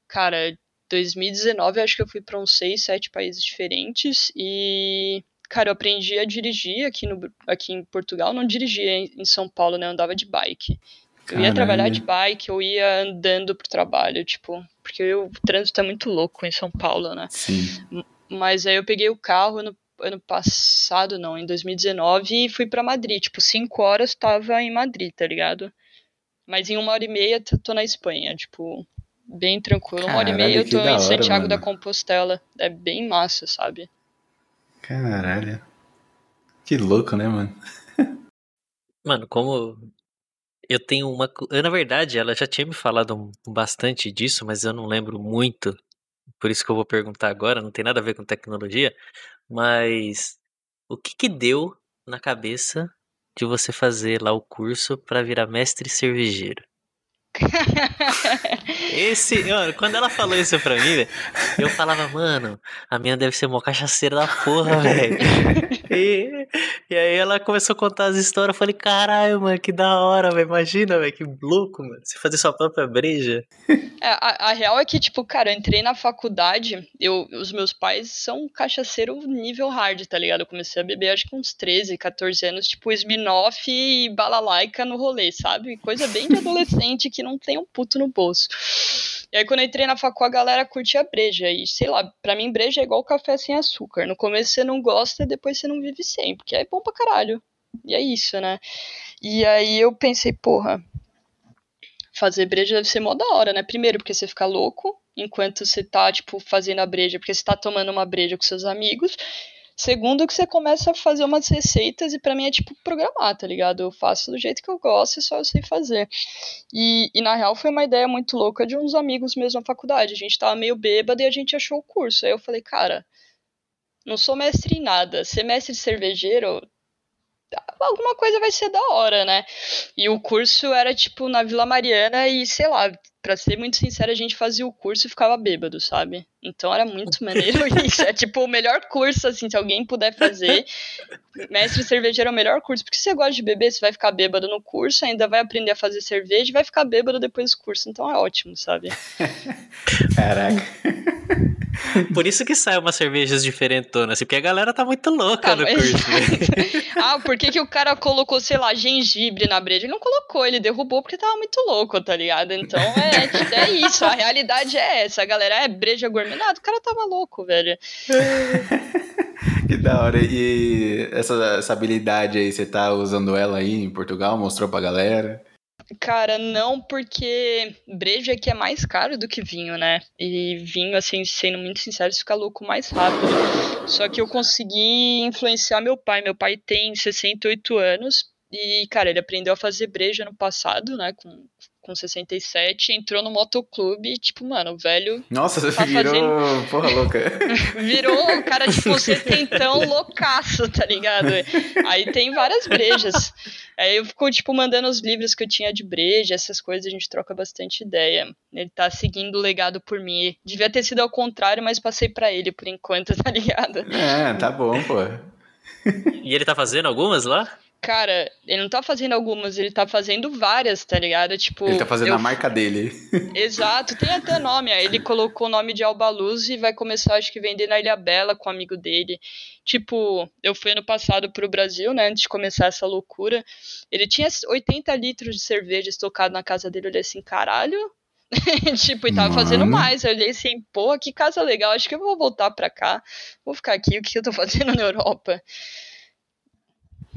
Cara, 2019 eu acho que eu fui para uns 6, 7 países diferentes e cara, eu aprendi a dirigir aqui no aqui em Portugal, não dirigia em São Paulo, né? Eu andava de bike. Eu ia trabalhar de bike, eu ia andando pro trabalho, tipo, porque o trânsito é muito louco em São Paulo, né? Sim. Mas aí eu peguei o carro no ano passado, não, em 2019, e fui para Madrid. Tipo, cinco horas tava em Madrid, tá ligado? Mas em uma hora e meia tô na Espanha, tipo, bem tranquilo. Uma hora e meia eu tô em Santiago hora, da Compostela. É bem massa, sabe? Caralho. Que louco, né, mano? Mano, como Eu tenho uma. Na verdade, ela já tinha me falado bastante disso, mas eu não lembro muito. Por isso que eu vou perguntar agora, não tem nada a ver com tecnologia. Mas o que que deu na cabeça de você fazer lá o curso para virar mestre cervejeiro? Esse, mano, quando ela falou isso pra mim, eu falava, mano, a minha deve ser uma cachaceira da porra, velho. E, e aí ela começou a contar as histórias, eu falei, caralho, mano, que da hora, velho. Imagina, velho, que louco, mano. Você fazer sua própria breja. É, a, a, real é que, tipo, cara, eu entrei na faculdade, eu, os meus pais são cachaceiro nível hard, tá ligado? Eu comecei a beber acho que uns 13, 14 anos, tipo, Sminoff e balalaica no rolê, sabe? Coisa bem de adolescente que não tem um puto no bolso. E aí, quando eu entrei na facu, a galera curtia breja. E, sei lá, pra mim, breja é igual café sem açúcar. No começo você não gosta, depois você não vive sem, porque é bom pra caralho. E é isso, né? E aí eu pensei, porra, fazer breja deve ser mó da hora, né? Primeiro, porque você fica louco enquanto você tá, tipo, fazendo a breja, porque você tá tomando uma breja com seus amigos. Segundo, que você começa a fazer umas receitas e para mim é tipo programar, tá ligado? Eu faço do jeito que eu gosto e só eu sei fazer. E, e na real foi uma ideia muito louca de uns amigos mesmo na faculdade. A gente tava meio bêbado e a gente achou o curso. Aí eu falei, cara, não sou mestre em nada. Ser mestre cervejeiro alguma coisa vai ser da hora, né? E o curso era tipo na Vila Mariana e sei lá, para ser muito sincero, a gente fazia o curso e ficava bêbado, sabe? Então era muito maneiro isso. É tipo o melhor curso, assim, se alguém puder fazer. Mestre cervejeiro é o melhor curso, porque se você gosta de beber, você vai ficar bêbado no curso, ainda vai aprender a fazer cerveja e vai ficar bêbado depois do curso. Então é ótimo, sabe? Caraca. Por isso que sai umas cervejas diferentonas, assim, porque a galera tá muito louca tá, no curso. Né? ah, por que, que o cara colocou, sei lá, gengibre na breja? Ele não colocou, ele derrubou porque tava muito louco, tá ligado? Então é, é isso, a realidade é essa. A galera é breja gourmet. Nada, o cara tava louco, velho. que da hora. E essa, essa habilidade aí, você tá usando ela aí em Portugal? Mostrou pra galera? Cara, não, porque breja aqui é mais caro do que vinho, né? E vinho, assim, sendo muito sincero, fica louco mais rápido. Só que eu consegui influenciar meu pai. Meu pai tem 68 anos e, cara, ele aprendeu a fazer breja no passado, né? Com com 67, entrou no motoclube, tipo, mano, o velho. Nossa, tá virou. Fazendo... Porra louca. virou o cara, tipo, setentão loucaço, tá ligado? Aí tem várias brejas. Aí eu fico, tipo, mandando os livros que eu tinha de breja, essas coisas, a gente troca bastante ideia. Ele tá seguindo o legado por mim. Devia ter sido ao contrário, mas passei para ele por enquanto, tá ligado? É, tá bom, pô. E ele tá fazendo algumas lá? Cara, ele não tá fazendo algumas, ele tá fazendo várias, tá ligado? Tipo. Ele tá fazendo eu... a marca dele. Exato, tem até nome. Ele colocou o nome de Albaluz e vai começar, acho que, vender na Ilha Bela com um amigo dele. Tipo, eu fui ano passado pro Brasil, né? Antes de começar essa loucura. Ele tinha 80 litros de cerveja estocado na casa dele. Eu olhei assim, caralho, tipo, e tava Mano. fazendo mais. Eu olhei assim, pô, que casa legal. Acho que eu vou voltar pra cá. Vou ficar aqui. O que eu tô fazendo na Europa?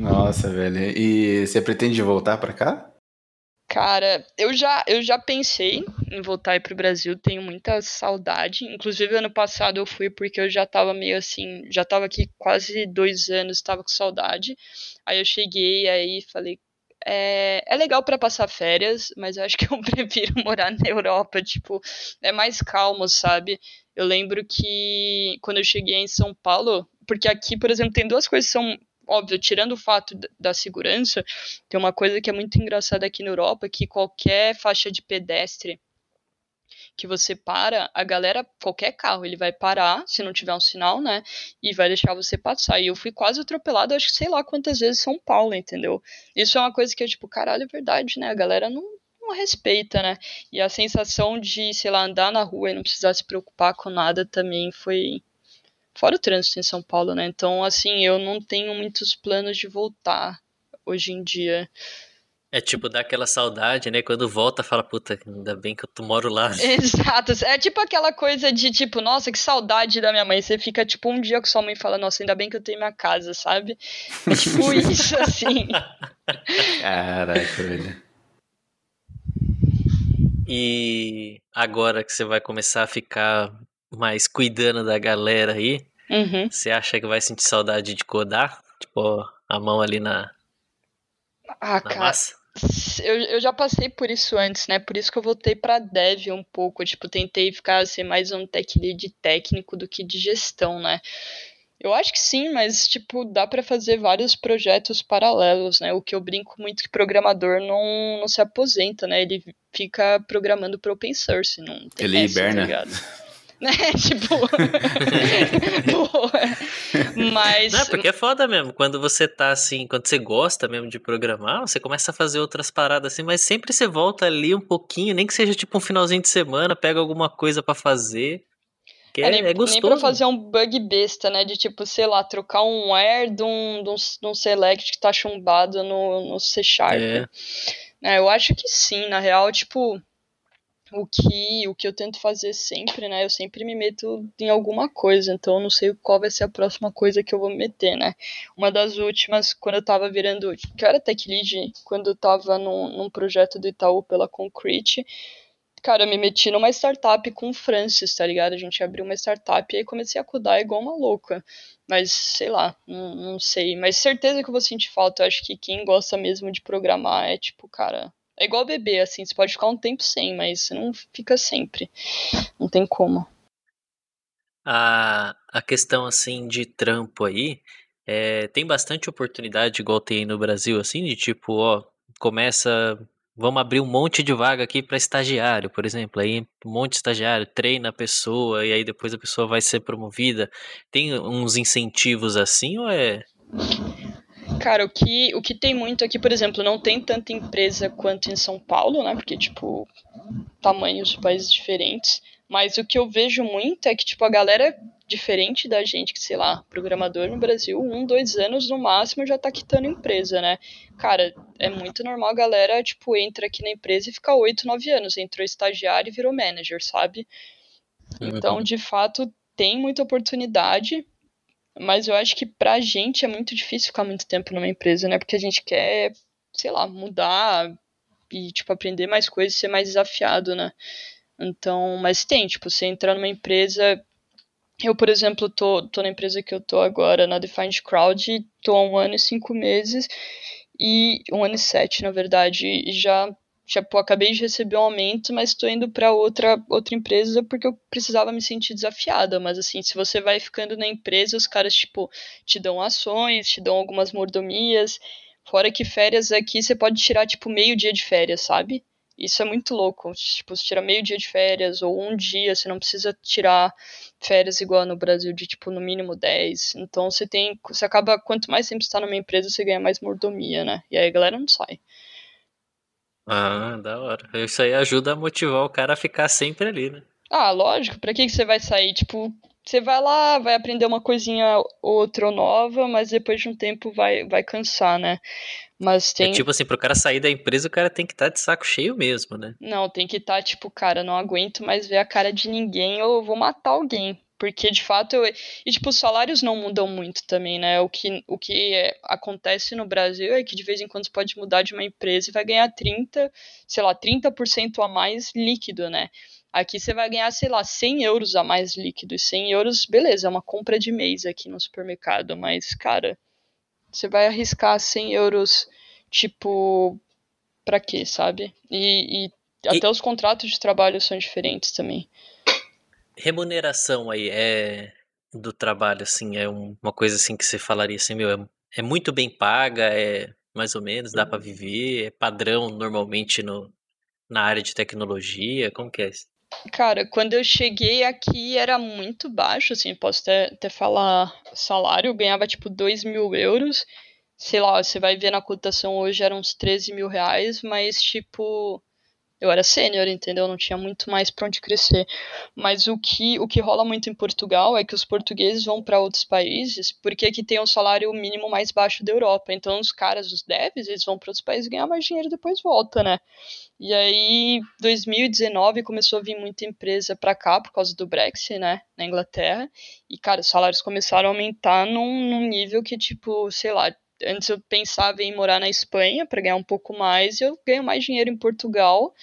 Nossa, velho. E você pretende voltar para cá? Cara, eu já, eu já pensei em voltar para o Brasil, tenho muita saudade. Inclusive, ano passado eu fui porque eu já tava meio assim, já tava aqui quase dois anos, tava com saudade. Aí eu cheguei, aí falei, é, é legal para passar férias, mas eu acho que eu prefiro morar na Europa, tipo, é mais calmo, sabe? Eu lembro que quando eu cheguei em São Paulo, porque aqui, por exemplo, tem duas coisas que são óbvio, tirando o fato da segurança, tem uma coisa que é muito engraçada aqui na Europa, que qualquer faixa de pedestre que você para, a galera, qualquer carro, ele vai parar, se não tiver um sinal, né? E vai deixar você passar. E eu fui quase atropelado, acho que sei lá quantas vezes São Paulo, entendeu? Isso é uma coisa que é tipo, caralho, é verdade, né? A galera não, respeita, né? E a sensação de, sei lá, andar na rua e não precisar se preocupar com nada também foi Fora o trânsito em São Paulo, né? Então, assim, eu não tenho muitos planos de voltar hoje em dia. É tipo, dá aquela saudade, né? Quando volta, fala, puta, ainda bem que eu moro lá. Exato. É tipo aquela coisa de, tipo, nossa, que saudade da minha mãe. Você fica, tipo, um dia com sua mãe e fala, nossa, ainda bem que eu tenho minha casa, sabe? É tipo isso, assim. Caraca, velho. E agora que você vai começar a ficar mais cuidando da galera aí, Uhum. Você acha que vai sentir saudade de codar? Tipo, a mão ali na. Ah, na cara. Massa? eu, eu já passei por isso antes, né? Por isso que eu voltei para dev um pouco. Tipo, tentei ficar ser mais um tech lead técnico do que de gestão, né? Eu acho que sim, mas tipo, dá para fazer vários projetos paralelos, né? O que eu brinco muito que programador não, não se aposenta, né? Ele fica programando para open source, não tem Ele essa, hiberna. Tá né? Tipo. Mas. Não, porque é foda mesmo. Quando você tá assim, quando você gosta mesmo de programar, você começa a fazer outras paradas assim, mas sempre você volta ali um pouquinho, nem que seja tipo um finalzinho de semana, pega alguma coisa para fazer. Que é, é, nem, é gostoso. Nem pra fazer um bug besta, né? De tipo, sei lá, trocar um where de um, de um, de um select que tá chumbado no, no C Sharp. É. É, eu acho que sim, na real, tipo, o que, o que eu tento fazer sempre, né? Eu sempre me meto em alguma coisa, então eu não sei qual vai ser a próxima coisa que eu vou me meter, né? Uma das últimas, quando eu tava virando. Que eu era tech lead, quando eu tava num, num projeto do Itaú pela Concrete. Cara, eu me meti numa startup com o Francis, tá ligado? A gente abriu uma startup e aí comecei a cuidar igual uma louca. Mas, sei lá, não, não sei. Mas certeza que eu vou sentir falta. Eu acho que quem gosta mesmo de programar é tipo, cara, é igual bebê, assim, você pode ficar um tempo sem, mas você não fica sempre. Não tem como. A, a questão, assim, de trampo aí, é, tem bastante oportunidade, igual tem aí no Brasil, assim, de tipo, ó, começa. Vamos abrir um monte de vaga aqui para estagiário, por exemplo. Aí um monte de estagiário treina a pessoa e aí depois a pessoa vai ser promovida. Tem uns incentivos assim ou é Cara, o que, o que tem muito aqui, por exemplo, não tem tanta empresa quanto em São Paulo, né? Porque, tipo, tamanhos de países diferentes. Mas o que eu vejo muito é que, tipo, a galera diferente da gente, que, sei lá, programador no Brasil, um, dois anos no máximo já tá quitando empresa, né? Cara, é muito normal a galera, tipo, entra aqui na empresa e fica oito, nove anos. Entrou estagiário e virou manager, sabe? Então, de fato, tem muita oportunidade, mas eu acho que pra gente é muito difícil ficar muito tempo numa empresa, né? Porque a gente quer, sei lá, mudar e, tipo, aprender mais coisas, ser mais desafiado, né? Então, mas tem, tipo, você entrar numa empresa. Eu, por exemplo, tô, tô na empresa que eu tô agora, na Defined Crowd, tô há um ano e cinco meses, e um ano e sete, na verdade, e já tipo, acabei de receber um aumento, mas estou indo para outra outra empresa porque eu precisava me sentir desafiada, mas assim, se você vai ficando na empresa, os caras tipo te dão ações, te dão algumas mordomias, fora que férias aqui você pode tirar tipo meio dia de férias, sabe? Isso é muito louco. Tipo, você tira meio dia de férias ou um dia, você não precisa tirar férias igual no Brasil de tipo no mínimo 10. Então você tem, você acaba quanto mais tempo está numa empresa, você ganha mais mordomia, né? E aí a galera não sai. Ah, da hora. Isso aí ajuda a motivar o cara a ficar sempre ali, né? Ah, lógico. Pra que, que você vai sair? Tipo, você vai lá, vai aprender uma coisinha outra nova, mas depois de um tempo vai, vai cansar, né? Mas é tem. É tipo assim, pro cara sair da empresa, o cara tem que estar tá de saco cheio mesmo, né? Não, tem que estar, tá, tipo, cara, não aguento mais ver a cara de ninguém ou eu vou matar alguém. Porque, de fato, eu... e, tipo, os salários não mudam muito também, né? O que, o que é, acontece no Brasil é que, de vez em quando, você pode mudar de uma empresa e vai ganhar 30, sei lá, 30% a mais líquido, né? Aqui você vai ganhar, sei lá, 100 euros a mais líquido. E 100 euros, beleza, é uma compra de mês aqui no supermercado. Mas, cara, você vai arriscar 100 euros, tipo, pra quê, sabe? E, e até e... os contratos de trabalho são diferentes também remuneração aí é do trabalho, assim, é uma coisa assim que você falaria assim, meu, é, é muito bem paga, é mais ou menos, dá para uhum. viver, é padrão normalmente no, na área de tecnologia, como que é isso? Cara, quando eu cheguei aqui era muito baixo, assim, posso até, até falar salário, eu ganhava tipo 2 mil euros, sei lá, você vai ver na cotação hoje eram uns 13 mil reais, mas tipo, eu era sênior, entendeu? Não tinha muito mais para onde crescer. Mas o que, o que rola muito em Portugal é que os portugueses vão para outros países porque aqui tem o salário mínimo mais baixo da Europa. Então os caras, os devs, eles vão para outros países ganhar mais dinheiro e depois volta, né? E aí, 2019 começou a vir muita empresa para cá por causa do Brexit, né, na Inglaterra. E cara, os salários começaram a aumentar num, num nível que tipo, sei lá, antes eu pensava em morar na Espanha para ganhar um pouco mais, e eu ganho mais dinheiro em Portugal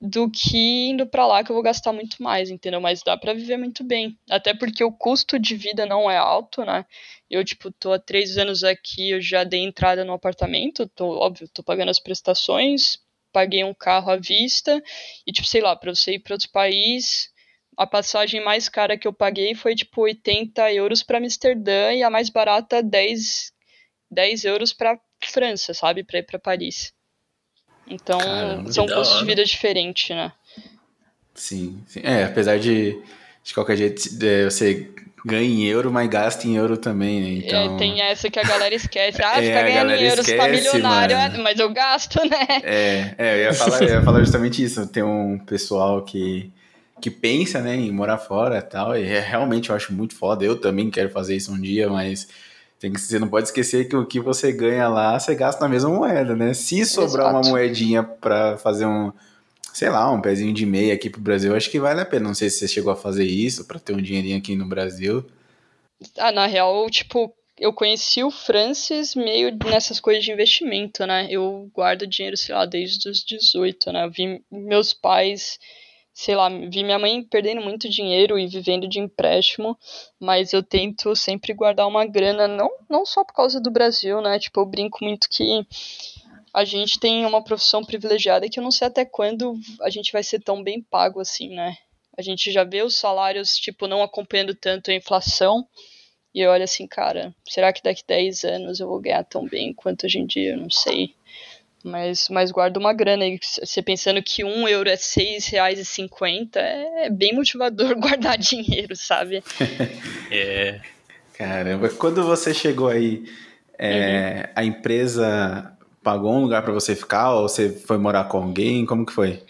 do que indo para lá que eu vou gastar muito mais, entendeu? Mas dá para viver muito bem. Até porque o custo de vida não é alto, né? Eu, tipo, tô há três anos aqui, eu já dei entrada no apartamento, tô, óbvio, tô pagando as prestações, paguei um carro à vista, e, tipo, sei lá, pra você ir para outro país, a passagem mais cara que eu paguei foi, tipo, 80 euros para Amsterdã e a mais barata, 10, 10 euros para França, sabe? Pra ir pra Paris. Então, Caramba, são custos de vida diferentes, né? Sim, sim, É, apesar de, de qualquer jeito, você ganha em euro, mas gasta em euro também, né? É, então... É, tem essa que a galera esquece. Ah, é, fica ganhando em euros, tá milionário, mano. mas eu gasto, né? É, é eu, ia falar, eu ia falar justamente isso. Tem um pessoal que, que pensa, né, em morar fora e tal, e é, realmente eu acho muito foda. Eu também quero fazer isso um dia, mas tem que, você não pode esquecer que o que você ganha lá, você gasta na mesma moeda, né? Se sobrar Exato. uma moedinha para fazer um, sei lá, um pezinho de meia aqui pro Brasil, acho que vale a pena. Não sei se você chegou a fazer isso para ter um dinheirinho aqui no Brasil. Ah, na real, tipo, eu conheci o Francis meio nessas coisas de investimento, né? Eu guardo dinheiro, sei lá, desde os 18, né? Eu vi meus pais sei lá, vi minha mãe perdendo muito dinheiro e vivendo de empréstimo, mas eu tento sempre guardar uma grana, não, não só por causa do Brasil, né? Tipo, eu brinco muito que a gente tem uma profissão privilegiada que eu não sei até quando a gente vai ser tão bem pago assim, né? A gente já vê os salários, tipo, não acompanhando tanto a inflação. E eu olho assim, cara, será que daqui 10 anos eu vou ganhar tão bem quanto hoje em dia? Eu não sei. Mas, mas guarda uma grana aí. Você pensando que um euro é seis reais e cinquenta, é bem motivador guardar dinheiro, sabe? é. Caramba, quando você chegou aí, é, uhum. a empresa pagou um lugar para você ficar ou você foi morar com alguém? Como que foi?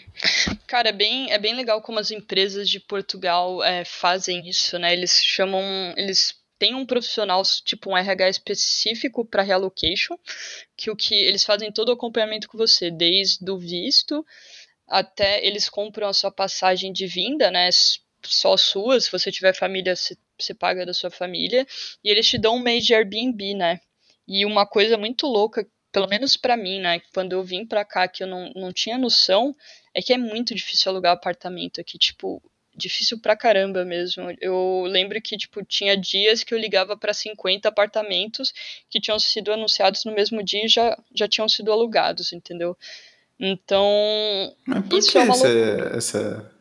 Cara, é bem, é bem legal como as empresas de Portugal é, fazem isso, né? Eles chamam, eles tem um profissional, tipo um RH específico para relocation, que o que eles fazem todo o acompanhamento com você, desde o visto até eles compram a sua passagem de vinda, né? Só sua, se você tiver família, você paga da sua família, e eles te dão um mês de Airbnb, né? E uma coisa muito louca, pelo menos para mim, né? Quando eu vim pra cá, que eu não, não tinha noção, é que é muito difícil alugar apartamento aqui. Tipo, difícil pra caramba mesmo. Eu lembro que, tipo, tinha dias que eu ligava para 50 apartamentos que tinham sido anunciados no mesmo dia e já, já tinham sido alugados, entendeu? Então. Mas por isso que é essa, essa,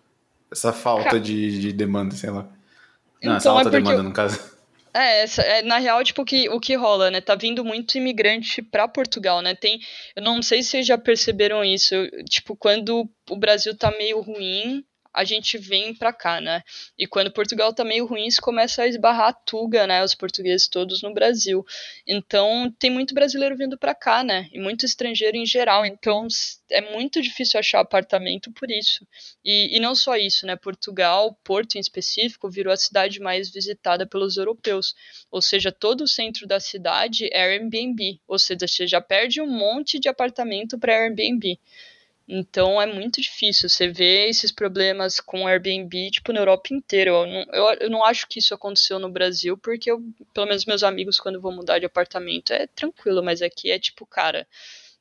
essa falta Ca... de, de demanda, sei lá? Não, então, essa alta é demanda, no caso. É, essa, é, na real, tipo, que, o que rola, né? Tá vindo muito imigrante para Portugal, né? Tem, eu não sei se vocês já perceberam isso, tipo, quando o Brasil tá meio ruim, a gente vem para cá, né? E quando Portugal tá meio ruim, isso começa a esbarrar a tuga, né? Os portugueses todos no Brasil. Então, tem muito brasileiro vindo para cá, né? E muito estrangeiro em geral. Então, é muito difícil achar apartamento por isso. E, e não só isso, né? Portugal, Porto em específico, virou a cidade mais visitada pelos europeus. Ou seja, todo o centro da cidade é Airbnb. Ou seja, você já perde um monte de apartamento para Airbnb. Então é muito difícil. Você vê esses problemas com Airbnb, tipo, na Europa inteira. Eu não, eu, eu não acho que isso aconteceu no Brasil, porque eu, pelo menos meus amigos, quando vão mudar de apartamento, é tranquilo, mas aqui é tipo, cara,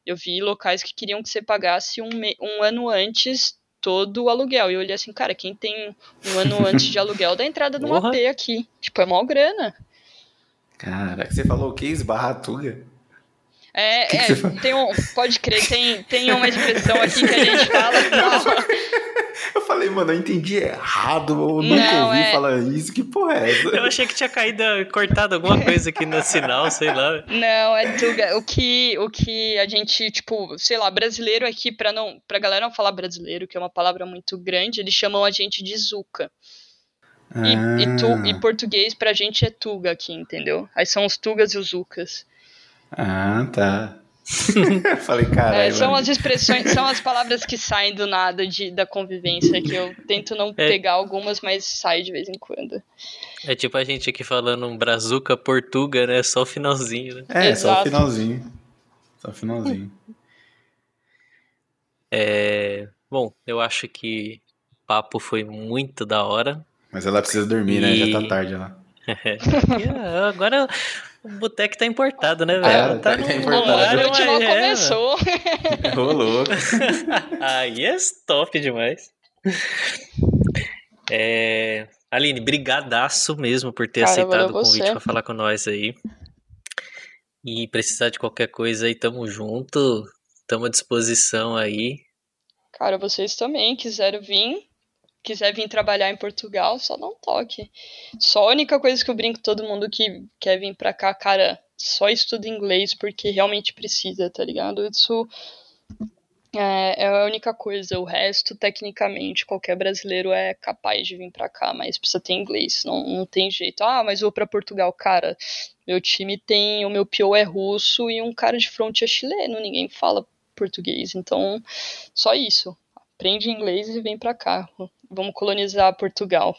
eu vi locais que queriam que você pagasse um, um ano antes todo o aluguel. E eu olhei assim, cara, quem tem um ano antes de aluguel dá entrada no AP aqui. Tipo, é mó grana. Cara, você falou o que? Esbarra Tuga? É, que é que tem um, pode crer, tem, tem uma expressão aqui que a gente fala. Eu falei, mano, eu entendi errado, eu nunca não, ouvi é... falar isso, que porra é essa? Eu achei que tinha caído, cortado alguma coisa aqui no sinal, sei lá. Não, é Tuga. O que, o que a gente, tipo, sei lá, brasileiro aqui, pra, não, pra galera não falar brasileiro, que é uma palavra muito grande, eles chamam a gente de Zuca. E, ah. e, tu, e português pra gente é Tuga aqui, entendeu? Aí são os Tugas e os Zucas. Ah, tá. Falei, caralho. É, são as expressões, são as palavras que saem do nada de, da convivência, que eu tento não é. pegar algumas, mas sai de vez em quando. É tipo a gente aqui falando um brazuca portuga, né? Só o finalzinho, né? É, Exato. só o finalzinho. Só o finalzinho. É, bom, eu acho que o papo foi muito da hora. Mas ela precisa dormir, e... né? Já tá tarde lá. É, agora O Boteco tá importado, né, velho? É, tá, tá importado. A noite mal começou. Rolou. Aí é top demais. É... Aline, brigadaço mesmo por ter Cara, aceitado o convite para falar com nós aí. E precisar de qualquer coisa aí, tamo junto. Tamo à disposição aí. Cara, vocês também quiserem vir, quiser vir trabalhar em Portugal, só dá um toque. Só a única coisa que eu brinco todo mundo que quer vir pra cá, cara, só estuda inglês porque realmente precisa, tá ligado? Isso é, é, a única coisa. O resto, tecnicamente, qualquer brasileiro é capaz de vir pra cá, mas precisa ter inglês. Não, não tem jeito. Ah, mas vou pra Portugal. Cara, meu time tem. O meu PO é russo e um cara de front é chileno. Ninguém fala português. Então, só isso. Aprende inglês e vem pra cá. Vamos colonizar Portugal.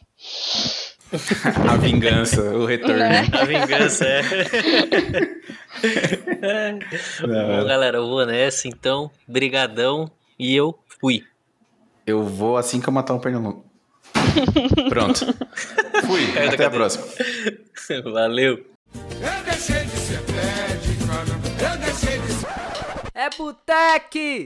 A vingança, o retorno. Né? A vingança, é. Bom, galera, eu vou nessa, então. Brigadão. E eu fui. Eu vou assim que eu matar um Pernambuco. Pronto. Fui. Até a próxima. Valeu. Eu deixei de ser pé de Eu deixei de ser... É Boteque!